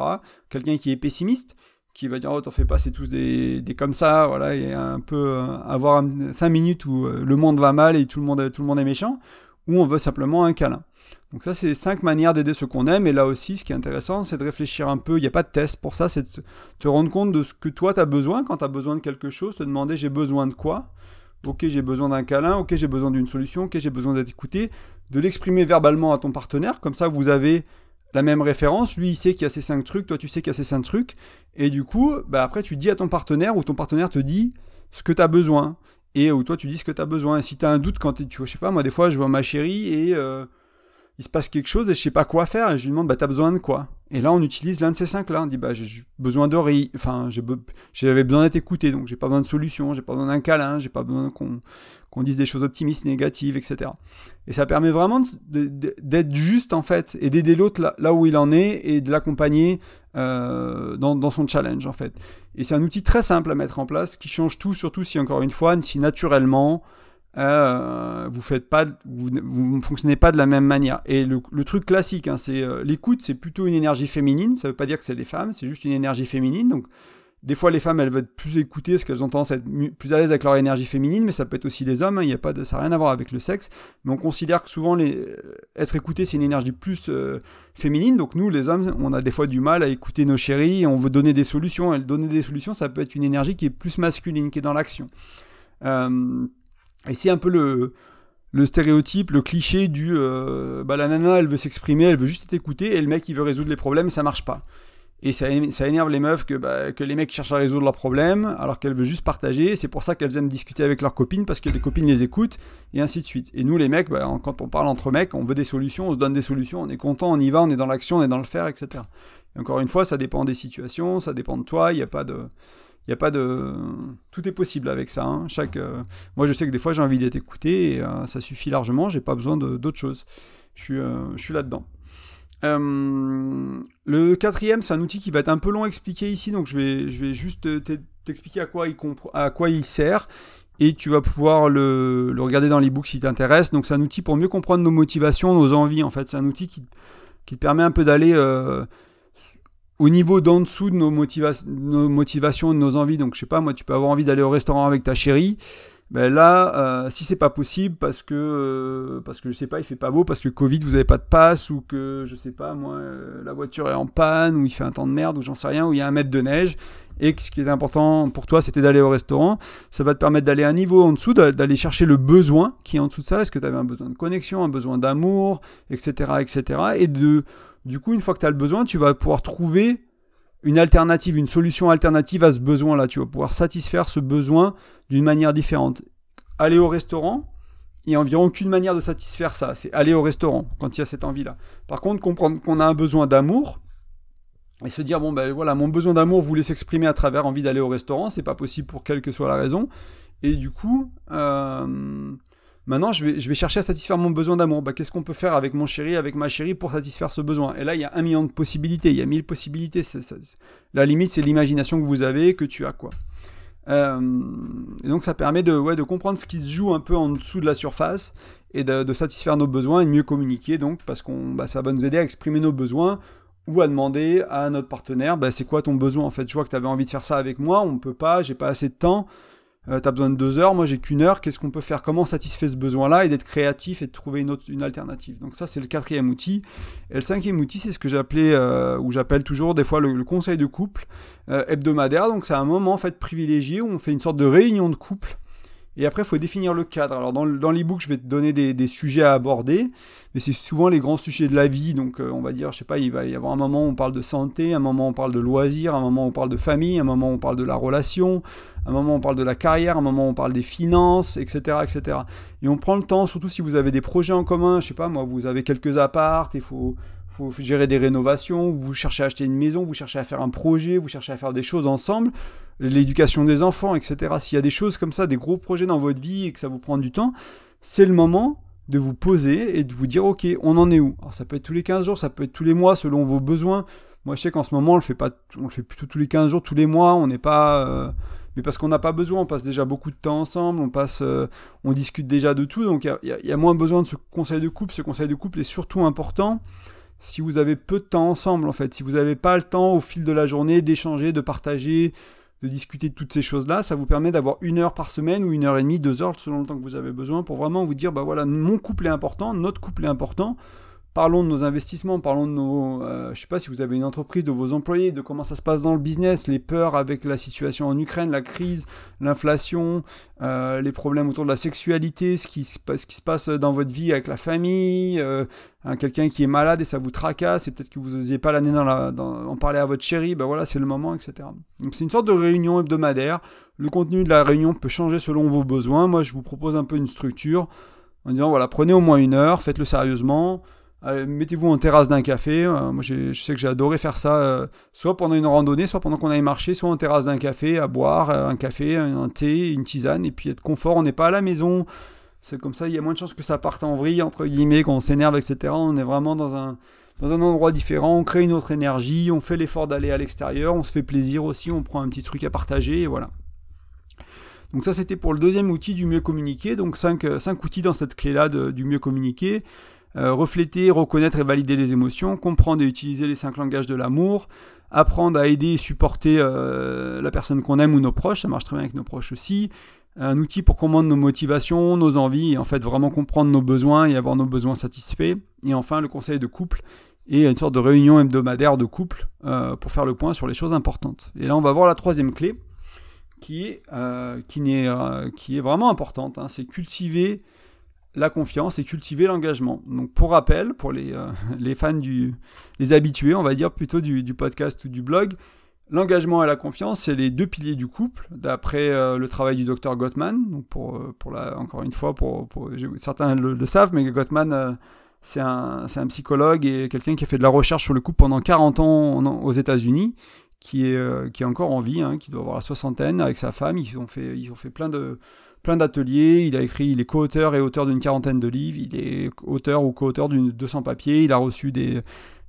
Quelqu'un qui est pessimiste, qui va dire oh t'en fais pas, c'est tous des, comme ça, voilà, et un peu euh, avoir 5 minutes où euh, le monde va mal et tout le monde, tout le monde est méchant, ou on veut simplement un câlin. Donc ça, c'est cinq manières d'aider ceux qu'on aime. Et là aussi, ce qui est intéressant, c'est de réfléchir un peu. Il n'y a pas de test pour ça. C'est de te rendre compte de ce que toi, tu as besoin. Quand tu as besoin de quelque chose, te demander j'ai besoin de quoi? Ok, j'ai besoin d'un câlin. Ok, j'ai besoin d'une solution. Ok, j'ai besoin d'être écouté de l'exprimer verbalement à ton partenaire, comme ça vous avez la même référence, lui il sait qu'il y a ces cinq trucs, toi tu sais qu'il y a ces cinq trucs, et du coup, bah, après tu dis à ton partenaire, ou ton partenaire te dit ce que tu as besoin, et ou toi tu dis ce que tu as besoin, et si tu as un doute quand tu vois, je sais pas, moi des fois je vois ma chérie, et euh, il se passe quelque chose et je sais pas quoi faire et je lui demande bah t'as besoin de quoi? Et là on utilise l'un de ces cinq là on dit bah j'ai besoin riz enfin j'avais besoin d'être écouté donc j'ai pas besoin de solution j'ai pas besoin d'un câlin j'ai pas besoin qu'on dise des choses optimistes négatives etc et ça permet vraiment d'être juste en fait et d'aider l'autre là, où il en est et de l'accompagner euh, dans, son challenge en fait et c'est un outil très simple à mettre en place qui change tout surtout si encore une fois si naturellement euh, vous faites pas, vous, ne fonctionnez pas de la même manière. Et le, truc classique, hein, c'est euh, l'écoute, c'est plutôt une énergie féminine. Ça veut pas dire que c'est les femmes, c'est juste une énergie féminine. Donc, des fois, les femmes, elles veulent être plus écoutées parce qu'elles ont tendance à être plus à l'aise avec leur énergie féminine, mais ça peut être aussi des hommes. Hein, il a pas de, ça n'a rien à voir avec le sexe. Mais on considère que souvent, les, euh, être écouté, c'est une énergie plus féminine. Donc, nous, les hommes, on a des fois du mal à écouter nos chéris. On veut donner des solutions. Et donner des solutions, ça peut être une énergie qui est plus masculine, qui est dans l'action. Euh, et c'est un peu le, stéréotype, le cliché du euh, bah, la nana elle veut s'exprimer, elle veut juste être écoutée, et le mec il veut résoudre les problèmes, ça marche pas. Et ça, énerve les meufs que, bah, que les mecs cherchent à résoudre leurs problèmes alors qu'elles veulent juste partager. C'est pour ça qu'elles aiment discuter avec leurs copines parce que les copines les écoutent et ainsi de suite. Et nous les mecs, bah, quand on parle entre mecs, on veut des solutions, on se donne des solutions, on est content, on y va, on est dans l'action, on est dans le faire, etc. Et encore une fois, ça dépend des situations, ça dépend de toi, il n'y a pas de il a pas de tout est possible avec ça hein. euh, moi je sais que des fois j'ai envie d'être écouté et euh, ça suffit largement j'ai pas besoin d'autres choses je suis euh, je suis là dedans le quatrième c'est un outil qui va être un peu long à expliquer ici donc je vais juste t'expliquer à quoi il sert et tu vas pouvoir le, regarder dans l'ebook si t'intéresse donc c'est un outil pour mieux comprendre nos motivations nos envies en fait c'est un outil qui te permet un peu d'aller au niveau d'en dessous de nos, nos, motivations, de nos envies. Donc, je sais pas, moi, tu peux avoir envie d'aller au restaurant avec ta chérie. Ben là, euh, si c'est pas possible parce que euh, parce que je sais pas, il fait pas beau, parce que Covid, vous avez pas de passe ou que je sais pas, moi, euh, la voiture est en panne ou il fait un temps de merde ou j'en sais rien, ou il y a un mètre de neige et que ce qui est important pour toi, c'était d'aller au restaurant. Ça va te permettre d'aller un niveau en dessous, d'aller chercher le besoin qui est en dessous de ça. Est-ce que tu avais un besoin de connexion, un besoin d'amour, etc., etc. Et de du coup, une fois que tu as le besoin, tu vas pouvoir trouver une alternative, une solution alternative à ce besoin-là. Tu vas pouvoir satisfaire ce besoin d'une manière différente. Aller au restaurant, il n'y a environ qu'une manière de satisfaire ça, c'est aller au restaurant quand il y a cette envie-là. Par contre, comprendre qu'on a un besoin d'amour et se dire bon ben voilà, mon besoin d'amour voulait s'exprimer à travers envie d'aller au restaurant, c'est pas possible pour quelle que soit la raison. Et du coup, euh, Maintenant, je vais, chercher à satisfaire mon besoin d'amour. Bah, Qu'est-ce qu'on peut faire avec mon chéri, avec ma chérie pour satisfaire ce besoin? Et là, il y a un million de possibilités, il y a mille possibilités. la limite, c'est l'imagination que vous avez, que tu as. quoi. Euh, et donc, ça permet de, comprendre ce qui se joue un peu en dessous de la surface et de, satisfaire nos besoins et de mieux communiquer, donc, parce que bah, ça va nous aider à exprimer nos besoins ou à demander à notre partenaire bah, c'est quoi ton besoin en fait? Je vois que tu avais envie de faire ça avec moi on ne peut pas j'ai pas assez de temps euh, tu as besoin de deux heures, moi j'ai qu'une heure, qu'est-ce qu'on peut faire? Comment satisfaire ce besoin-là? Et d'être créatif et de trouver une, autre, une alternative. Donc ça c'est le quatrième outil. Et le cinquième outil c'est ce que j'appelais, euh, ou j'appelle toujours des fois le, conseil de couple euh, hebdomadaire. Donc c'est un moment en fait privilégié où on fait une sorte de réunion de couple et après, il faut définir le cadre. Alors, dans, dans l'e-book, je vais te donner des, sujets à aborder, mais c'est souvent les grands sujets de la vie. Donc, euh, on va dire, je sais pas, il va y avoir un moment où on parle de santé, un moment où on parle de loisirs, un moment où on parle de famille, un moment où on parle de la relation, un moment où on parle de la carrière, un moment où on parle des finances, etc., etc. Et on prend le temps, surtout si vous avez des projets en commun, je sais pas, moi, vous avez quelques apparts, il faut faut gérer des rénovations, vous cherchez à acheter une maison, vous cherchez à faire un projet, vous cherchez à faire des choses ensemble, l'éducation des enfants, etc. S'il y a des choses comme ça, des gros projets dans votre vie et que ça vous prend du temps, c'est le moment de vous poser et de vous dire ok, on en est où? Alors ça peut être tous les 15 jours, ça peut être tous les mois selon vos besoins. Moi je sais qu'en ce moment on le fait pas, on le fait plutôt tous les 15 jours, tous les mois, on n'est pas euh, mais parce qu'on n'a pas besoin, on passe déjà beaucoup de temps ensemble, on passe, euh, on discute déjà de tout, donc il y, y, a moins besoin de ce conseil de couple. Ce conseil de couple est surtout important si vous avez peu de temps ensemble, en fait, si vous n'avez pas le temps au fil de la journée d'échanger, de partager, de discuter de toutes ces choses-là, ça vous permet d'avoir une heure par semaine ou une heure et demie, deux heures selon le temps que vous avez besoin pour vraiment vous dire, bah voilà, mon couple est important, notre couple est important, Parlons de nos investissements, parlons de nos... Euh, je sais pas si vous avez une entreprise, de vos employés, de comment ça se passe dans le business, les peurs avec la situation en Ukraine, la crise, l'inflation, euh, les problèmes autour de la sexualité, ce qui, se passe dans votre vie avec la famille, euh, quelqu'un qui est malade et ça vous tracasse, et peut-être que vous n'osiez pas l'année dans la, en parler à votre chérie, ben voilà, c'est le moment, etc. Donc c'est une sorte de réunion hebdomadaire. Le contenu de la réunion peut changer selon vos besoins. Moi, je vous propose un peu une structure en disant, voilà, prenez au moins une heure, faites-le sérieusement mettez-vous en terrasse d'un café. Euh, moi, je sais que j'ai adoré faire ça, euh, soit pendant une randonnée, soit pendant qu'on aille marcher, soit en terrasse d'un café, à boire euh, un café, un, thé, une tisane, et puis être confort. On n'est pas à la maison. C'est comme ça, il y a moins de chances que ça parte en vrille, entre guillemets, qu'on s'énerve, etc. On est vraiment dans un, endroit différent, on crée une autre énergie, on fait l'effort d'aller à l'extérieur, on se fait plaisir aussi, on prend un petit truc à partager, et voilà. Donc ça, c'était pour le deuxième outil du mieux communiquer. Donc cinq, cinq outils dans cette clé-là du mieux communiquer. Euh, refléter, reconnaître et valider les émotions, comprendre et utiliser les cinq langages de l'amour, apprendre à aider et supporter euh, la personne qu'on aime ou nos proches, ça marche très bien avec nos proches aussi, un outil pour comprendre nos motivations, nos envies, et en fait vraiment comprendre nos besoins et avoir nos besoins satisfaits, et enfin le conseil de couple, et une sorte de réunion hebdomadaire de couple euh, pour faire le point sur les choses importantes. Et là on va voir la troisième clé, qui est, qui, qui est vraiment importante, hein. c'est cultiver la confiance et cultiver l'engagement. Donc pour rappel, pour les, euh, [laughs] les, fans du, les habitués, on va dire plutôt du, podcast ou du blog, l'engagement et la confiance, c'est les deux piliers du couple, d'après euh, le travail du docteur Gottman. Donc pour, euh, pour la, encore une fois, pour, certains le, savent, mais Gottman, c'est un, un, psychologue et quelqu'un qui a fait de la recherche sur le couple pendant 40 ans aux États-Unis. Qui est, qui est encore en vie, hein, qui doit avoir la soixantaine avec sa femme. Ils ont fait, ils ont fait plein de, plein d'ateliers, il a écrit, il est co-auteur et auteur d'une quarantaine de livres, il est auteur ou co-auteur d'une 200 papiers, il a reçu des,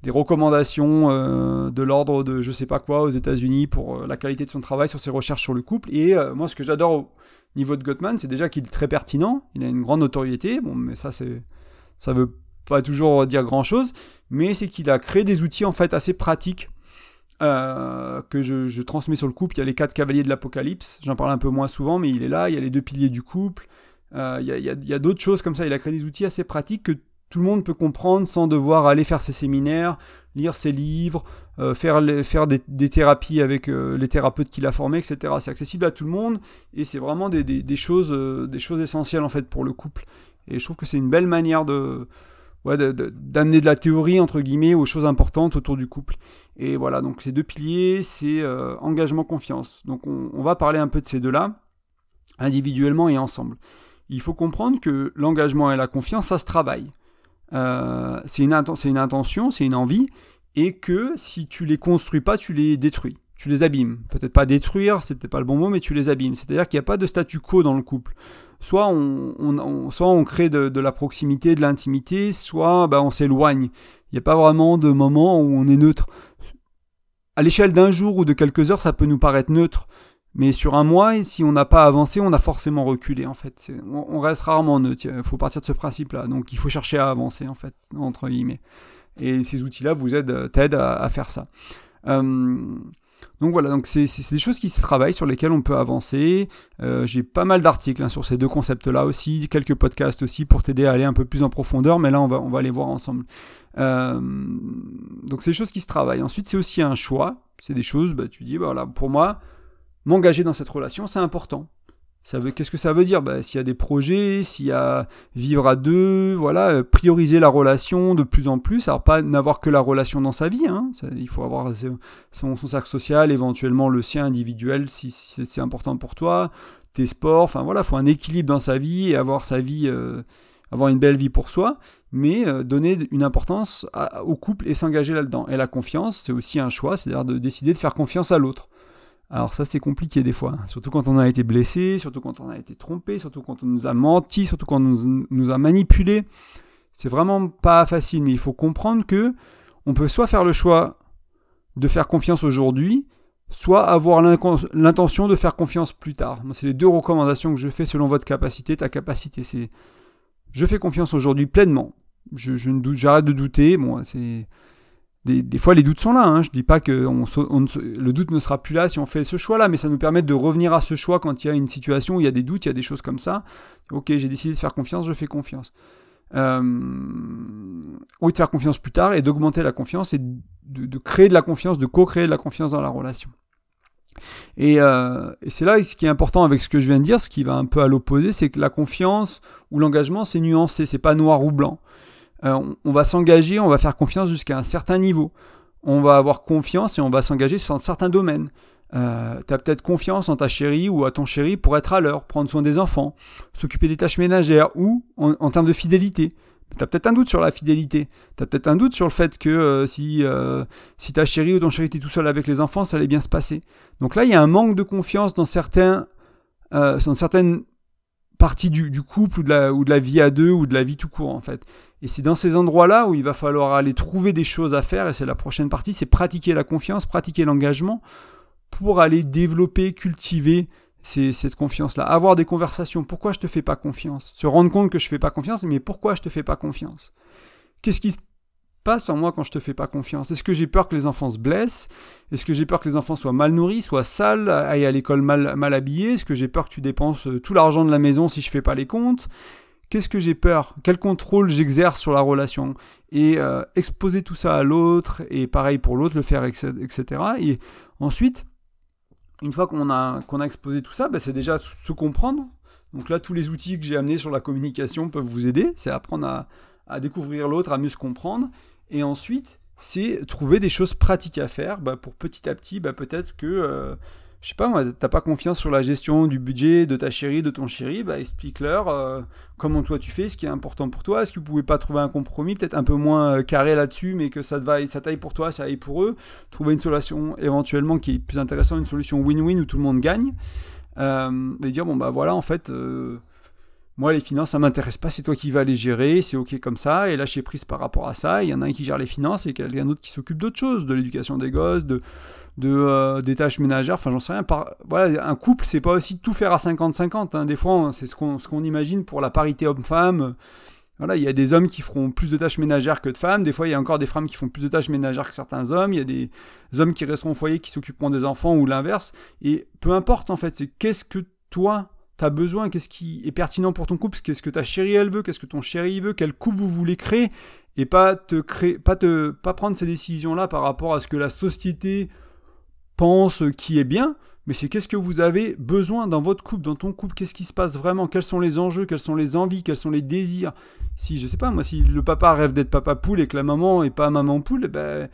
recommandations euh, de l'ordre de je sais pas quoi aux États-Unis pour euh, la qualité de son travail sur ses recherches sur le couple. Et euh, moi, ce que j'adore au niveau de Gottman, c'est déjà qu'il est très pertinent, il a une grande notoriété, bon, mais ça, c'est, ça veut pas toujours dire grand chose, mais c'est qu'il a créé des outils en fait assez pratiques euh, que je, transmets sur le couple. Il y a les quatre cavaliers de l'Apocalypse, j'en parle un peu moins souvent, mais il est là. Il y a les deux piliers du couple. Euh, il y a, d'autres choses comme ça. Il a créé des outils assez pratiques que tout le monde peut comprendre sans devoir aller faire ses séminaires, lire ses livres, euh, faire, des, thérapies avec les thérapeutes qu'il a formés, etc. C'est accessible à tout le monde et c'est vraiment des, des, choses, des choses essentielles en fait pour le couple. Et je trouve que c'est une belle manière de, d'amener de, la théorie entre guillemets aux choses importantes autour du couple. Et voilà, donc ces deux piliers, c'est euh, engagement, confiance. Donc on, va parler un peu de ces deux-là, individuellement et ensemble. Il faut comprendre que l'engagement et la confiance, ça se travaille. Euh, c'est une, une intention, c'est une envie, et que si tu les construis pas, tu les détruis tu les abîmes. Peut-être pas détruire, c'est peut-être pas le bon mot, mais tu les abîmes. C'est-à-dire qu'il n'y a pas de statu quo dans le couple. Soit on, soit on crée de, la proximité, de l'intimité, soit bah, on s'éloigne. Il n'y a pas vraiment de moment où on est neutre. À l'échelle d'un jour ou de quelques heures, ça peut nous paraître neutre. Mais sur un mois, si on n'a pas avancé, on a forcément reculé en fait. On, reste rarement neutre. Il faut partir de ce principe-là. Donc il faut chercher à avancer en fait, entre guillemets. Et ces outils-là vous aident, t'aident à, faire ça. Euh, donc voilà, donc c'est des choses qui se travaillent, sur lesquelles on peut avancer. Euh, j'ai pas mal d'articles hein, sur ces deux concepts-là aussi, quelques podcasts aussi pour t'aider à aller un peu plus en profondeur, mais là on va, on les voir ensemble. Euh, donc c'est des choses qui se travaillent. Ensuite c'est aussi un choix, c'est des choses, bah, tu dis, bah, voilà, pour moi, m'engager dans cette relation, c'est important qu'est-ce que ça veut dire? Bah, S'il y a des projets, s'il y a vivre à deux, voilà, euh, prioriser la relation de plus en plus. Alors pas n'avoir que la relation dans sa vie, hein, il faut avoir son, son, cercle social, éventuellement le sien individuel si, c'est important pour toi, tes sports, enfin voilà, il faut un équilibre dans sa vie et avoir sa vie, euh, avoir une belle vie pour soi, mais euh, donner une importance au couple et s'engager là-dedans. Et la confiance, c'est aussi un choix, c'est-à-dire de décider de faire confiance à l'autre. Alors ça c'est compliqué des fois, surtout quand on a été blessé, surtout quand on a été trompé, surtout quand on nous a menti, surtout quand on nous, a manipulé. C'est vraiment pas facile, mais il faut comprendre que on peut soit faire le choix de faire confiance aujourd'hui, soit avoir l'intention de faire confiance plus tard. C'est les deux recommandations que je fais selon votre capacité, ta capacité. C'est je fais confiance aujourd'hui pleinement. Je, je ne doute, j'arrête de douter. Bon, c'est des, fois, les doutes sont là. Hein. Je dis pas que le doute ne sera plus là si on fait ce choix-là, mais ça nous permet de revenir à ce choix quand il y a une situation où il y a des doutes, il y a des choses comme ça. Ok, j'ai décidé de faire confiance, je fais confiance. Euh, oui, de faire confiance plus tard et d'augmenter la confiance et de, créer de la confiance, de co-créer de la confiance dans la relation. Et, euh, et c'est là ce qui est important avec ce que je viens de dire, ce qui va un peu à l'opposé, c'est que la confiance ou l'engagement, c'est nuancé, c'est pas noir ou blanc. Euh, on, va s'engager, on va faire confiance jusqu'à un certain niveau. On va avoir confiance et on va s'engager sur un certain domaine. Euh, tu as peut-être confiance en ta chérie ou à ton chéri pour être à l'heure, prendre soin des enfants, s'occuper des tâches ménagères ou en, termes de fidélité. Tu as peut-être un doute sur la fidélité. Tu as peut-être un doute sur le fait que euh, si, si ta chérie ou ton chéri était tout seul avec les enfants, ça allait bien se passer. Donc là, il y a un manque de confiance dans, certains, dans certaines partie du, couple ou de, la, vie à deux ou de la vie tout court en fait. Et c'est dans ces endroits-là où il va falloir aller trouver des choses à faire et c'est la prochaine partie, c'est pratiquer la confiance, pratiquer l'engagement pour aller développer, cultiver cette confiance-là. Avoir des conversations, pourquoi je te fais pas confiance? Se rendre compte que je fais pas confiance, mais pourquoi je te fais pas confiance? Qu'est-ce qui passe en moi quand je te fais pas confiance Est-ce que j'ai peur que les enfants se blessent? Est-ce que j'ai peur que les enfants soient mal nourris, soient sales, aillent à l'école mal, mal habillés? Est-ce que j'ai peur que tu dépenses euh, tout l'argent de la maison si je fais pas les comptes? Qu'est-ce que j'ai peur? Quel contrôle j'exerce sur la relation? Et euh, exposer tout ça à l'autre, et pareil pour l'autre, le faire, etc. Et ensuite, une fois qu'on a, qu'on a exposé tout ça, bah, c'est déjà se comprendre. Donc là, tous les outils que j'ai amenés sur la communication peuvent vous aider. C'est apprendre à, à découvrir l'autre, à mieux se comprendre. Et ensuite, c'est trouver des choses pratiques à faire bah, pour petit à petit, bah, peut-être que, euh, je sais pas t'as pas confiance sur la gestion du budget de ta chérie, de ton chéri, bah, explique-leur euh, comment toi tu fais, ce qui est important pour toi, est-ce que vous pouvez pas trouver un compromis, peut-être un peu moins euh, carré là-dessus, mais que ça, te ça taille pour toi, ça aille pour eux, trouver une solution éventuellement qui est plus intéressante, une solution win-win où tout le monde gagne, et dire, bon bah voilà, en fait moi, les finances, ça m'intéresse pas, c'est toi qui vas les gérer, c'est ok comme ça, et lâcher prise par rapport à ça. Il y en a un qui gère les finances et quelqu'un d'autre qui s'occupe d'autres choses, de l'éducation des gosses, de, euh, des tâches ménagères, enfin j'en sais rien. Voilà, un couple, c'est pas aussi tout faire à 50-50. Hein. Des fois, c'est ce qu'on ce imagine pour la parité homme-femme. voilà, il y a des hommes qui feront plus de tâches ménagères que de femmes. Des fois, il y a encore des femmes qui font plus de tâches ménagères que certains hommes. Il y a des hommes qui resteront au foyer qui s'occuperont des enfants ou l'inverse. Et peu importe, en fait, c'est qu'est-ce que toi, tu as besoin, qu'est-ce qui est pertinent pour ton couple, qu'est-ce que ta chérie, elle veut, qu'est-ce que ton chéri veut, quel couple vous voulez créer. Et pas te créer, pas te, pas prendre ces décisions-là par rapport à ce que la société pense qui est bien, mais c'est qu'est-ce que vous avez besoin dans votre couple, dans ton couple, qu'est-ce qui se passe vraiment, quels sont les enjeux, quelles sont les envies, quels sont les désirs. Si, je sais pas, moi, si le papa rêve d'être papa poule et que la maman est pas maman poule, ben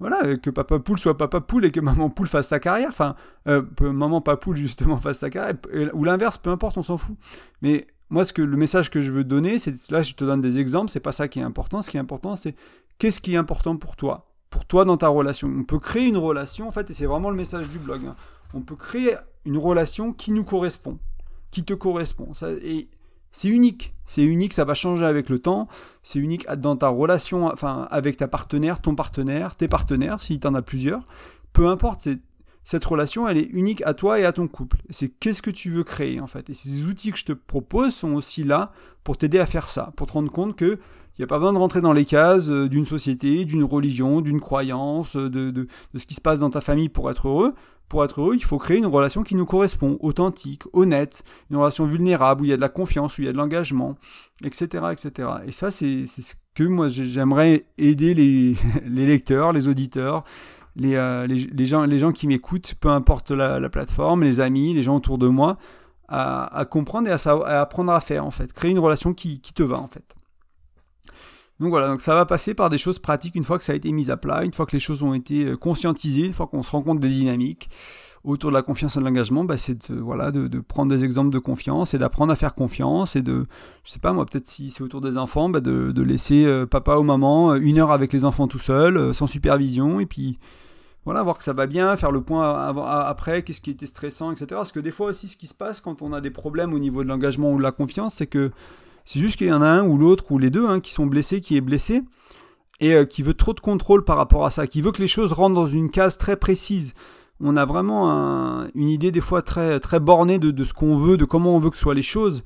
voilà, que papa poule soit papa poule et que maman poule fasse sa carrière, enfin, euh, maman pas poule justement [laughs] fasse sa carrière, ou l'inverse, peu importe, on s'en fout. Mais moi, ce que le message que je veux donner, c'est là, je te donne des exemples, c'est pas ça qui est important. Ce qui est important, c'est qu'est-ce qui est important pour toi, pour toi dans ta relation. On peut créer une relation, en fait, et c'est vraiment le message du blog. Hein on peut créer une relation qui nous correspond, qui te correspond. Ça, et c'est unique, c'est unique, ça va changer avec le temps, c'est unique dans ta relation enfin, avec ta partenaire, ton partenaire, tes partenaires, si tu en as plusieurs. Peu importe, cette relation, elle est unique à toi et à ton couple. C'est qu'est-ce que tu veux créer en fait. Et ces outils que je te propose sont aussi là pour t'aider à faire ça, pour te rendre compte que il n'y a pas besoin de rentrer dans les cases euh, d'une société, d'une religion, d'une croyance, de, de, ce qui se passe dans ta famille pour être heureux. Pour être heureux, il faut créer une relation qui nous correspond, authentique, honnête, une relation vulnérable, où il y a de la confiance, où il y a de l'engagement, etc., etc. Et ça, c'est ce que moi, j'aimerais aider [laughs] les, lecteurs, les auditeurs, les, euh, les, gens, les gens qui m'écoutent, peu importe la, la, plateforme, les amis, les gens autour de moi, à, à comprendre et à, à, apprendre à faire, en fait. Créer une relation qui, qui te va, en fait. Donc voilà, donc ça va passer par des choses pratiques une fois que ça a été mis à plat, une fois que les choses ont été euh, conscientisées, une fois qu'on se rend compte des dynamiques autour de la confiance et de l'engagement, bah c'est de, voilà, de, prendre des exemples de confiance et d'apprendre à faire confiance et de, je sais pas moi, peut-être si c'est autour des enfants, bah de, laisser euh, papa ou maman euh, une heure avec les enfants tout seul, sans supervision, et puis voilà, voir que ça va bien, faire le point après, qu'est-ce qui était stressant, etc. Parce que des fois aussi, ce qui se passe quand on a des problèmes au niveau de l'engagement ou de la confiance, c'est que c'est juste qu'il y en a un ou l'autre ou les deux hein, qui sont blessés, qui est blessé et euh, qui veut trop de contrôle par rapport à ça, qui veut que les choses rentrent dans une case très précise. On a vraiment une idée des fois très, très bornée de, ce qu'on veut, de comment on veut que soient les choses.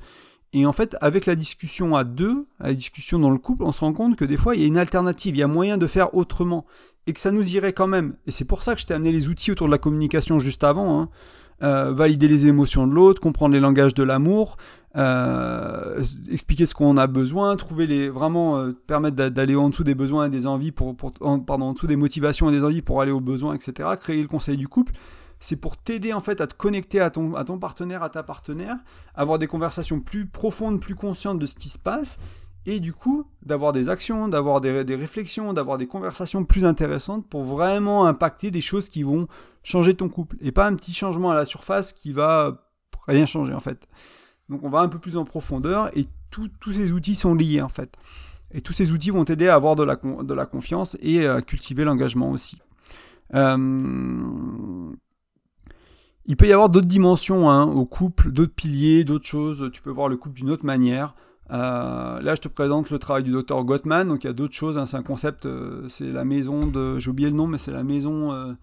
Et en fait, avec la discussion à deux, la discussion dans le couple, on se rend compte que des fois, il y a une alternative, il y a moyen de faire autrement, et que ça nous irait quand même. Et c'est pour ça que je t'ai amené les outils autour de la communication juste avant. Hein. Euh, valider les émotions de l'autre, comprendre les langages de l'amour, euh, expliquer ce qu'on a besoin, trouver les vraiment euh, permettre d'aller en dessous des besoins et des envies pour, pardon en dessous des motivations et des envies pour aller aux besoins, etc. Créer le conseil du couple, c'est pour t'aider en fait à te connecter à ton, à ton partenaire, à ta partenaire, avoir des conversations plus profondes, plus conscientes de ce qui se passe, et du coup d'avoir des actions, d'avoir des, réflexions, d'avoir des conversations plus intéressantes pour vraiment impacter des choses qui vont changer ton couple, et pas un petit changement à la surface qui va rien changer en fait. Donc on va un peu plus en profondeur et tous ces outils sont liés en fait. Et tous ces outils vont t'aider à avoir de la, de la confiance et à cultiver l'engagement aussi. Euh, il peut y avoir d'autres dimensions hein, au couple, d'autres piliers, d'autres choses. Tu peux voir le couple d'une autre manière. Euh, là, je te présente le travail du docteur Gottman. Donc, il y a d'autres choses. Hein. c'est un concept. Euh, c'est la maison de. J'ai oublié le nom, mais c'est la maison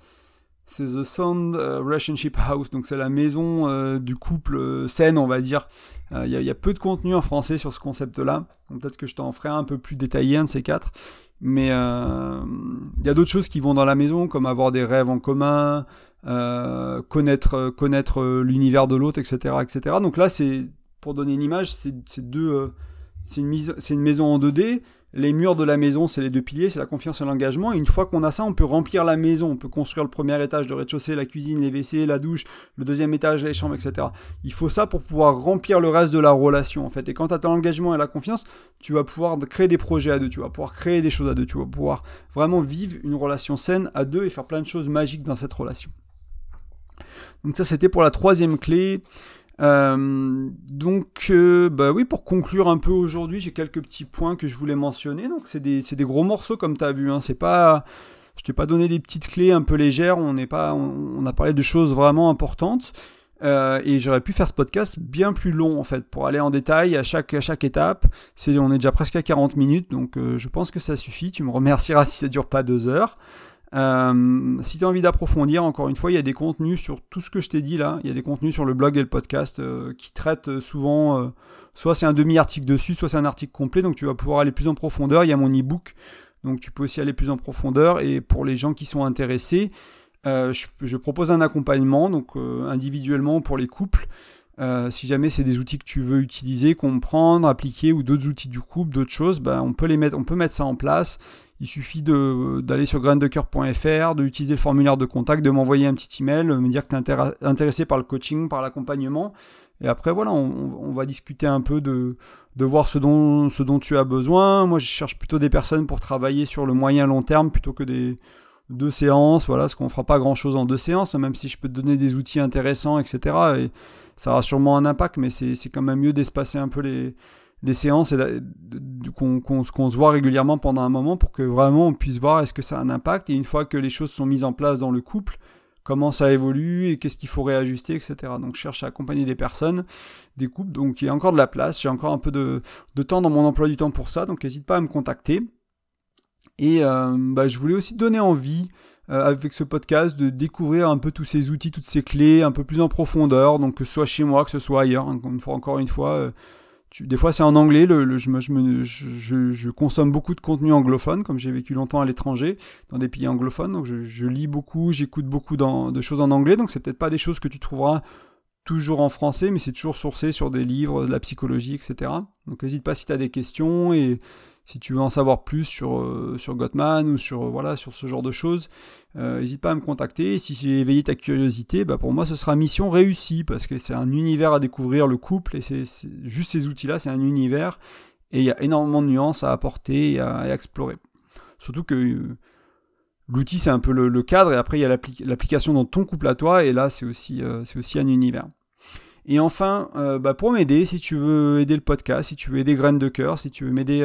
c'est The Sound euh, Relationship House, donc c'est la maison euh, du couple euh, saine, on va dire. Il y, a peu de contenu en français sur ce concept-là, peut-être que je t'en ferai un peu plus détaillé, un de ces quatre. Mais il y a d'autres choses qui vont dans la maison, comme avoir des rêves en commun, connaître, connaître l'univers de l'autre, etc., etc. Donc là, c'est pour donner une image, c'est deux, c'est une, une maison en 2D les murs de la maison, c'est les deux piliers, c'est la confiance et l'engagement. Et une fois qu'on a ça, on peut remplir la maison. On peut construire le premier étage, de rez-de-chaussée, la cuisine, les WC, la douche, le deuxième étage, les chambres, etc. Il faut ça pour pouvoir remplir le reste de la relation, en fait. Et quand tu as ton engagement et la confiance, tu vas pouvoir créer des projets à deux, tu vas pouvoir créer des choses à deux, tu vas pouvoir vraiment vivre une relation saine à deux et faire plein de choses magiques dans cette relation. Donc ça, c'était pour la troisième clé. Euh, donc, euh, bah oui, pour conclure un peu aujourd'hui, j'ai quelques petits points que je voulais mentionner. Donc, c'est des, des, gros morceaux comme tu as vu. Hein. C'est pas, je t'ai pas donné des petites clés un peu légères. On n'est pas, on, a parlé de choses vraiment importantes. Euh, et j'aurais pu faire ce podcast bien plus long en fait pour aller en détail à chaque, à chaque étape. On est déjà presque à 40 minutes, donc je pense que ça suffit. Tu me remercieras si ça dure pas deux heures. Euh, si tu as envie d'approfondir, encore une fois, il y a des contenus sur tout ce que je t'ai dit là. Il y a des contenus sur le blog et le podcast euh, qui traitent souvent, soit c'est un demi-article dessus, soit c'est un article complet, donc tu vas pouvoir aller plus en profondeur. Il y a mon e-book, donc tu peux aussi aller plus en profondeur. Et pour les gens qui sont intéressés, je, propose un accompagnement, donc individuellement pour les couples. Euh, si jamais c'est des outils que tu veux utiliser, comprendre, appliquer ou d'autres outils du couple, d'autres choses, ben, on peut les mettre, on peut mettre ça en place. Il suffit d'aller sur graindecoeur.fr, d'utiliser le formulaire de contact, de m'envoyer un petit email, me dire que tu es intéressé par le coaching, par l'accompagnement. Et après, voilà, on, va discuter un peu de, voir ce dont, tu as besoin. Moi, je cherche plutôt des personnes pour travailler sur le moyen long terme plutôt que des deux séances. Voilà, parce qu'on ne fera pas grand chose en deux séances, même si je peux te donner des outils intéressants, etc. Et, ça aura sûrement un impact, mais c'est quand même mieux d'espacer un peu les, les séances qu'on se voit régulièrement pendant un moment pour que vraiment on puisse voir est-ce que ça a un impact. Et une fois que les choses sont mises en place dans le couple, comment ça évolue et qu'est-ce qu'il faut réajuster, etc. Donc je cherche à accompagner des personnes, des couples, donc il y a encore de la place, j'ai encore un peu de, temps dans mon emploi du temps pour ça, donc n'hésite pas à me contacter. Et euh, bah, je voulais aussi donner envie euh, avec ce podcast de découvrir un peu tous ces outils, toutes ces clés un peu plus en profondeur, donc que ce soit chez moi, que ce soit ailleurs, encore une fois, encore une fois euh, des fois c'est en anglais, le, je, je, je, consomme beaucoup de contenu anglophone, comme j'ai vécu longtemps à l'étranger, dans des pays anglophones, donc je, lis beaucoup, j'écoute beaucoup de choses en anglais, donc c'est peut-être pas des choses que tu trouveras toujours en français, mais c'est toujours sourcé sur des livres, de la psychologie, etc. Donc n'hésite pas si tu as des questions et si tu veux en savoir plus sur, euh, sur Gottman ou sur, euh, voilà, sur ce genre de choses, euh, n'hésite pas à me contacter. si j'ai éveillé ta curiosité, bah pour moi ce sera mission réussie parce que c'est un univers à découvrir, le couple, et c'est juste ces outils-là, c'est un univers et il y a énormément de nuances à apporter et à, explorer. Surtout que l'outil c'est un peu le, cadre et après il y a l'application dans ton couple à toi et là c'est aussi, c'est aussi un univers. Et enfin, bah pour m'aider, si tu veux aider le podcast, si tu veux aider Graines de Cœur, si tu veux m'aider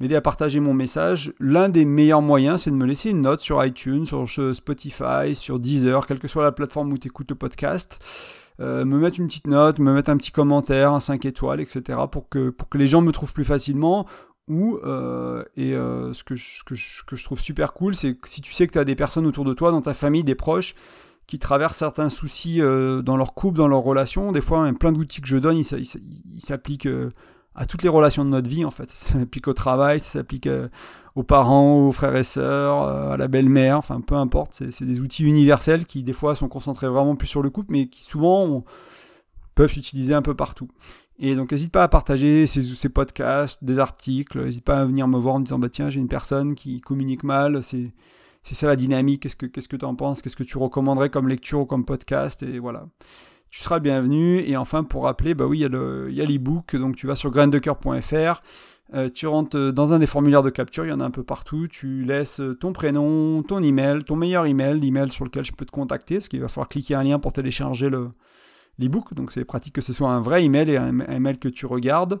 m'aider à partager mon message, l'un des meilleurs moyens, c'est de me laisser une note sur iTunes, sur Spotify, sur Deezer, quelle que soit la plateforme où tu écoutes le podcast. Euh, me mettre une petite note, me mettre un petit commentaire, un 5 étoiles, etc. pour que, pour que les gens me trouvent plus facilement. Ou, euh, et euh, ce, que je, que, je, que, je, trouve super cool, c'est que si tu sais que tu as des personnes autour de toi, dans ta famille, des proches, qui traversent certains soucis dans leur couple, dans leur relation, des fois, plein d'outils que je donne, ils s'appliquent à toutes les relations de notre vie en fait. [laughs] Ça s'applique au travail, ça s'applique euh, aux parents, aux frères et sœurs, euh, à la belle-mère, enfin peu importe. C'est des outils universels qui des fois sont concentrés vraiment plus sur le couple, mais qui souvent peuvent s'utiliser un peu partout. Et donc n'hésite pas à partager ces, ces, podcasts, des articles, n'hésite pas à venir me voir en me disant bah tiens j'ai une personne qui communique mal, c'est ça la dynamique, qu'est-ce que tu en penses, qu'est-ce que tu recommanderais comme lecture ou comme podcast? Et voilà. Tu seras bienvenu. Et enfin, pour rappeler, bah oui, il y a l'e-book, donc tu vas sur graindecoeur.fr, euh, tu rentres dans un des formulaires de capture, il y en a un peu partout, tu laisses ton prénom, ton email, ton meilleur email, l'email sur lequel je peux te contacter, parce qu'il va falloir cliquer un lien pour télécharger le, l'e-book, donc c'est pratique que ce soit un vrai email et un, email que tu regardes.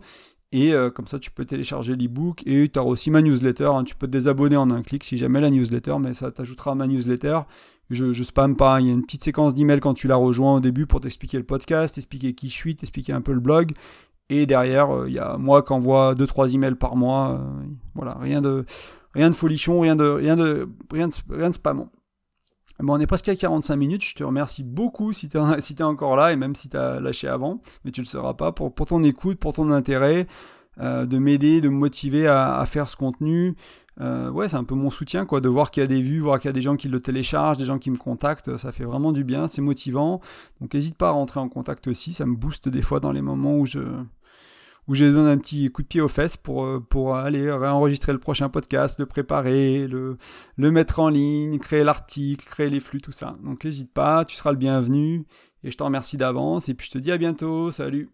Et euh, comme ça, tu peux télécharger l'e-book et tu auras aussi ma newsletter. Hein. Tu peux te désabonner en un clic si jamais la newsletter, mais ça t'ajoutera à ma newsletter. Je, je spam pas. Il y a une petite séquence d'emails quand tu la rejoins au début pour t'expliquer le podcast, t'expliquer qui je suis, t'expliquer un peu le blog. Et derrière, euh, il y a moi qui envoie 2-3 emails par mois. Euh, voilà, rien de, rien de folichon, rien de, rien de, rien de, rien de. Bon, on est presque à 45 minutes. Je te remercie beaucoup si tu es, [laughs] encore là et même si tu as lâché avant, mais tu le seras pas, pour, ton écoute, pour ton intérêt, euh, de m'aider, de me motiver à, à, faire ce contenu. Euh, ouais, c'est un peu mon soutien, quoi, de voir qu'il y a des vues, voir qu'il y a des gens qui le téléchargent, des gens qui me contactent, ça fait vraiment du bien, c'est motivant. Donc n'hésite pas à rentrer en contact aussi, ça me booste des fois dans les moments où je où j'ai besoin un petit coup de pied aux fesses pour, euh, pour aller réenregistrer le prochain podcast, le préparer, le, le mettre en ligne, créer l'article, créer les flux, tout ça. Donc n'hésite pas, tu seras le bienvenu et je te remercie d'avance et puis je te dis à bientôt, salut